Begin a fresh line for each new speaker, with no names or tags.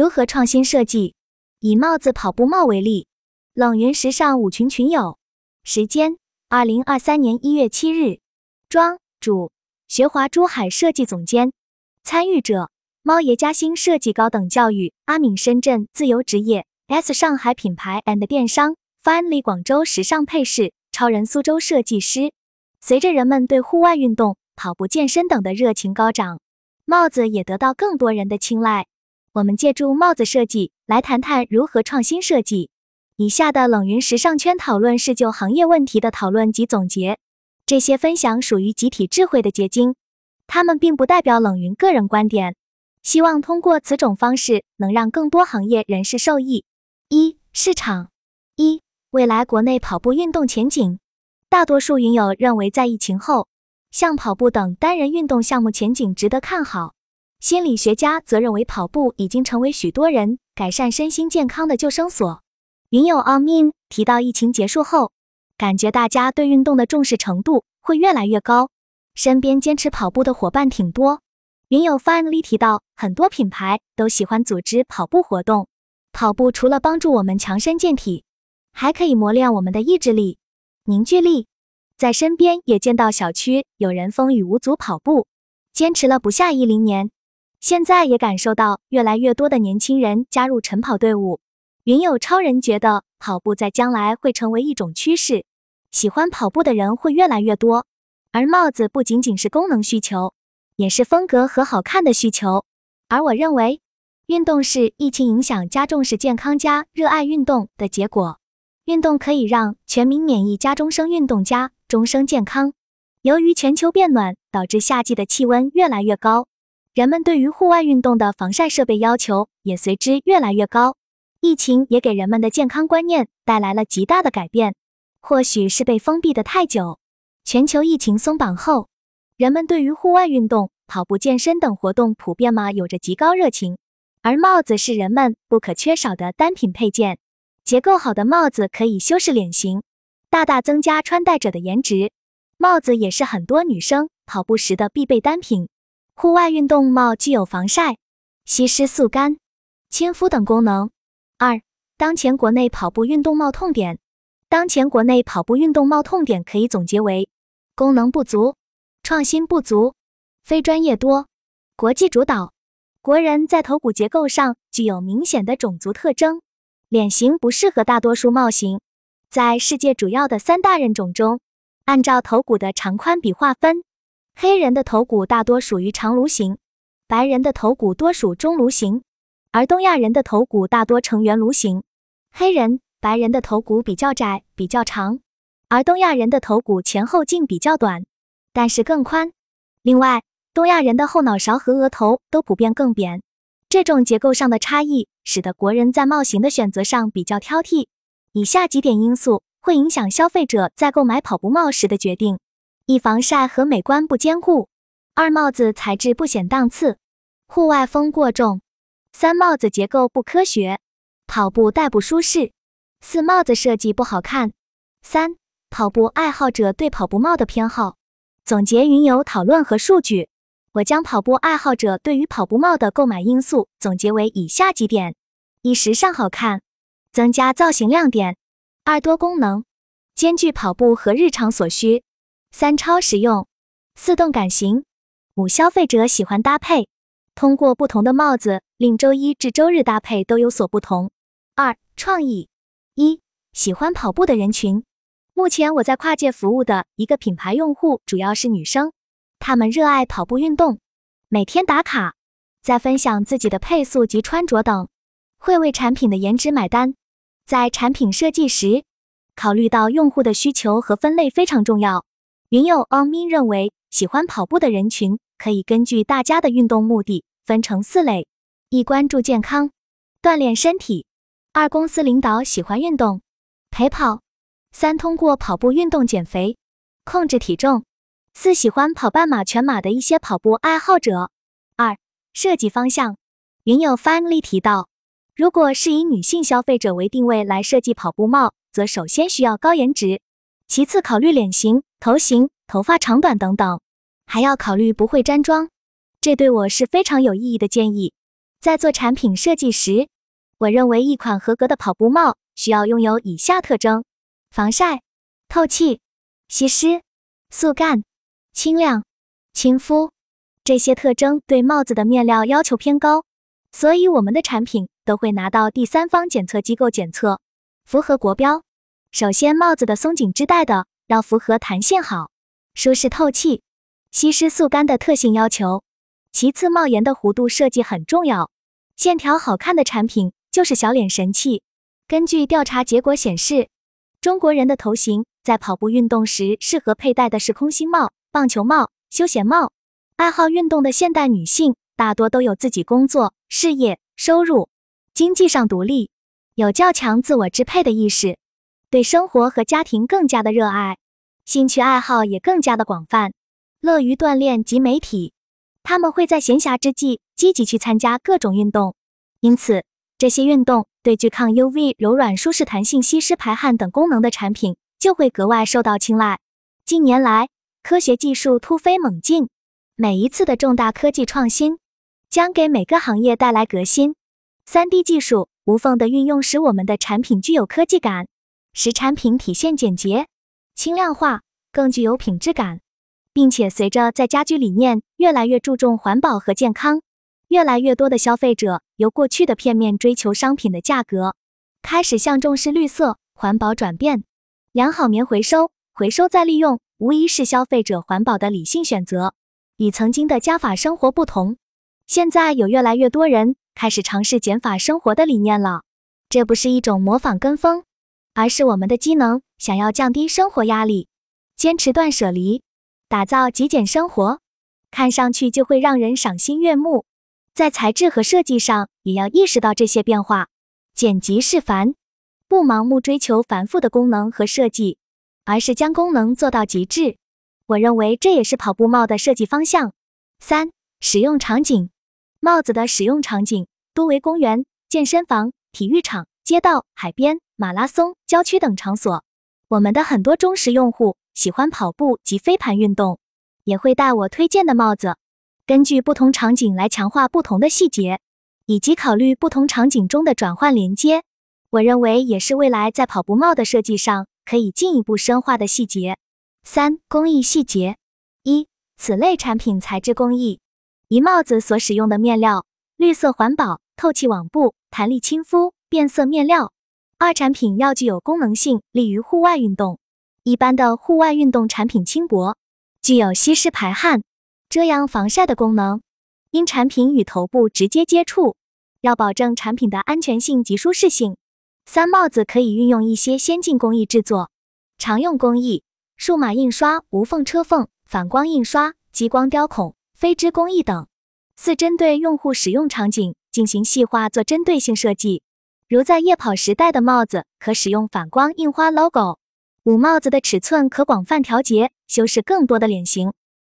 如何创新设计？以帽子跑步帽为例，冷云时尚舞群群友，时间：二零二三年一月七日，庄主：学华珠海设计总监，参与者：猫爷嘉兴设计高等教育，阿敏深圳自由职业，S 上海品牌 and 电商，Finally 广州时尚配饰，超人苏州设计师。随着人们对户外运动、跑步、健身等的热情高涨，帽子也得到更多人的青睐。我们借助帽子设计来谈谈如何创新设计。以下的冷云时尚圈讨论是就行业问题的讨论及总结，这些分享属于集体智慧的结晶，他们并不代表冷云个人观点。希望通过此种方式能让更多行业人士受益。一、市场一、未来国内跑步运动前景。大多数云友认为，在疫情后，像跑步等单人运动项目前景值得看好。心理学家则认为，跑步已经成为许多人改善身心健康的救生所。云友 Amin 提到，疫情结束后，感觉大家对运动的重视程度会越来越高，身边坚持跑步的伙伴挺多。云友 Finally 提到，很多品牌都喜欢组织跑步活动。跑步除了帮助我们强身健体，还可以磨练我们的意志力、凝聚力。在身边也见到小区有人风雨无阻跑步，坚持了不下一零年。现在也感受到越来越多的年轻人加入晨跑队伍。云友超人觉得跑步在将来会成为一种趋势，喜欢跑步的人会越来越多。而帽子不仅仅是功能需求，也是风格和好看的需求。而我认为，运动是疫情影响加重视健康加热爱运动的结果。运动可以让全民免疫加终生运动加终生健康。由于全球变暖，导致夏季的气温越来越高。人们对于户外运动的防晒设备要求也随之越来越高，疫情也给人们的健康观念带来了极大的改变。或许是被封闭的太久，全球疫情松绑后，人们对于户外运动、跑步、健身等活动普遍嘛有着极高热情。而帽子是人们不可缺少的单品配件，结构好的帽子可以修饰脸型，大大增加穿戴者的颜值。帽子也是很多女生跑步时的必备单品。户外运动帽具有防晒、吸湿、速干、亲肤等功能。二、当前国内跑步运动帽痛点。当前国内跑步运动帽痛点可以总结为：功能不足、创新不足、非专业多、国际主导。国人在头骨结构上具有明显的种族特征，脸型不适合大多数帽型。在世界主要的三大人种中，按照头骨的长宽比划分。黑人的头骨大多属于长颅型，白人的头骨多属中颅型，而东亚人的头骨大多呈圆颅形。黑人、白人的头骨比较窄、比较长，而东亚人的头骨前后径比较短，但是更宽。另外，东亚人的后脑勺和额头都普遍更扁。这种结构上的差异，使得国人在帽型的选择上比较挑剔。以下几点因素会影响消费者在购买跑步帽时的决定。一防晒和美观不兼顾，二帽子材质不显档次，户外风过重，三帽子结构不科学，跑步戴不舒适，四帽子设计不好看。三跑步爱好者对跑步帽的偏好。总结云游讨论和数据，我将跑步爱好者对于跑步帽的购买因素总结为以下几点：一时尚好看，增加造型亮点；二多功能，兼具跑步和日常所需。三超实用，四动感型，五消费者喜欢搭配，通过不同的帽子令周一至周日搭配都有所不同。二创意，一喜欢跑步的人群，目前我在跨界服务的一个品牌用户主要是女生，她们热爱跑步运动，每天打卡，在分享自己的配速及穿着等，会为产品的颜值买单。在产品设计时，考虑到用户的需求和分类非常重要。云友 o n m 认为，喜欢跑步的人群可以根据大家的运动目的分成四类：一、关注健康，锻炼身体；二、公司领导喜欢运动，陪跑；三、通过跑步运动减肥，控制体重；四、喜欢跑半马、全马的一些跑步爱好者。二、设计方向，云友 Finally 提到，如果是以女性消费者为定位来设计跑步帽，则首先需要高颜值。其次考虑脸型、头型、头发长短等等，还要考虑不会粘妆，这对我是非常有意义的建议。在做产品设计时，我认为一款合格的跑步帽需要拥有以下特征：防晒、透气、吸湿、速干、轻量、亲肤。这些特征对帽子的面料要求偏高，所以我们的产品都会拿到第三方检测机构检测，符合国标。首先，帽子的松紧织带的要符合弹性好、舒适透气、吸湿速干的特性要求。其次，帽檐的弧度设计很重要，线条好看的产品就是小脸神器。根据调查结果显示，中国人的头型在跑步运动时适合佩戴的是空心帽、棒球帽、休闲帽。爱好运动的现代女性大多都有自己工作、事业、收入，经济上独立，有较强自我支配的意识，对生活和家庭更加的热爱，兴趣爱好也更加的广泛，乐于锻炼及媒体。他们会在闲暇之际积极去参加各种运动，因此这些运动对具抗 UV、柔软、舒适、弹性、吸湿、排汗等功能的产品就会格外受到青睐。近年来，科学技术突飞猛进。每一次的重大科技创新，将给每个行业带来革新。三 D 技术无缝的运用，使我们的产品具有科技感，使产品体现简洁、轻量化，更具有品质感。并且随着在家居理念越来越注重环保和健康，越来越多的消费者由过去的片面追求商品的价格，开始向重视绿色环保转变。良好棉回收、回收再利用，无疑是消费者环保的理性选择。与曾经的加法生活不同，现在有越来越多人开始尝试减法生活的理念了。这不是一种模仿跟风，而是我们的机能想要降低生活压力，坚持断舍离，打造极简生活，看上去就会让人赏心悦目。在材质和设计上也要意识到这些变化，简辑是繁，不盲目追求繁复的功能和设计，而是将功能做到极致。我认为这也是跑步帽的设计方向。三、使用场景，帽子的使用场景多为公园、健身房、体育场、街道、海边、马拉松、郊区等场所。我们的很多忠实用户喜欢跑步及飞盘运动，也会戴我推荐的帽子。根据不同场景来强化不同的细节，以及考虑不同场景中的转换连接，我认为也是未来在跑步帽的设计上可以进一步深化的细节。三、工艺细节：一、此类产品材质工艺。一、帽子所使用的面料，绿色环保、透气网布、弹力亲肤、变色面料。二、产品要具有功能性，利于户外运动。一般的户外运动产品轻薄，具有吸湿排汗、遮阳防晒的功能。因产品与头部直接接触，要保证产品的安全性及舒适性。三、帽子可以运用一些先进工艺制作，常用工艺。数码印刷、无缝车缝、反光印刷、激光雕孔、飞织工艺等。四、针对用户使用场景进行细化做针对性设计，如在夜跑时戴的帽子可使用反光印花 logo。五、帽子的尺寸可广泛调节，修饰更多的脸型。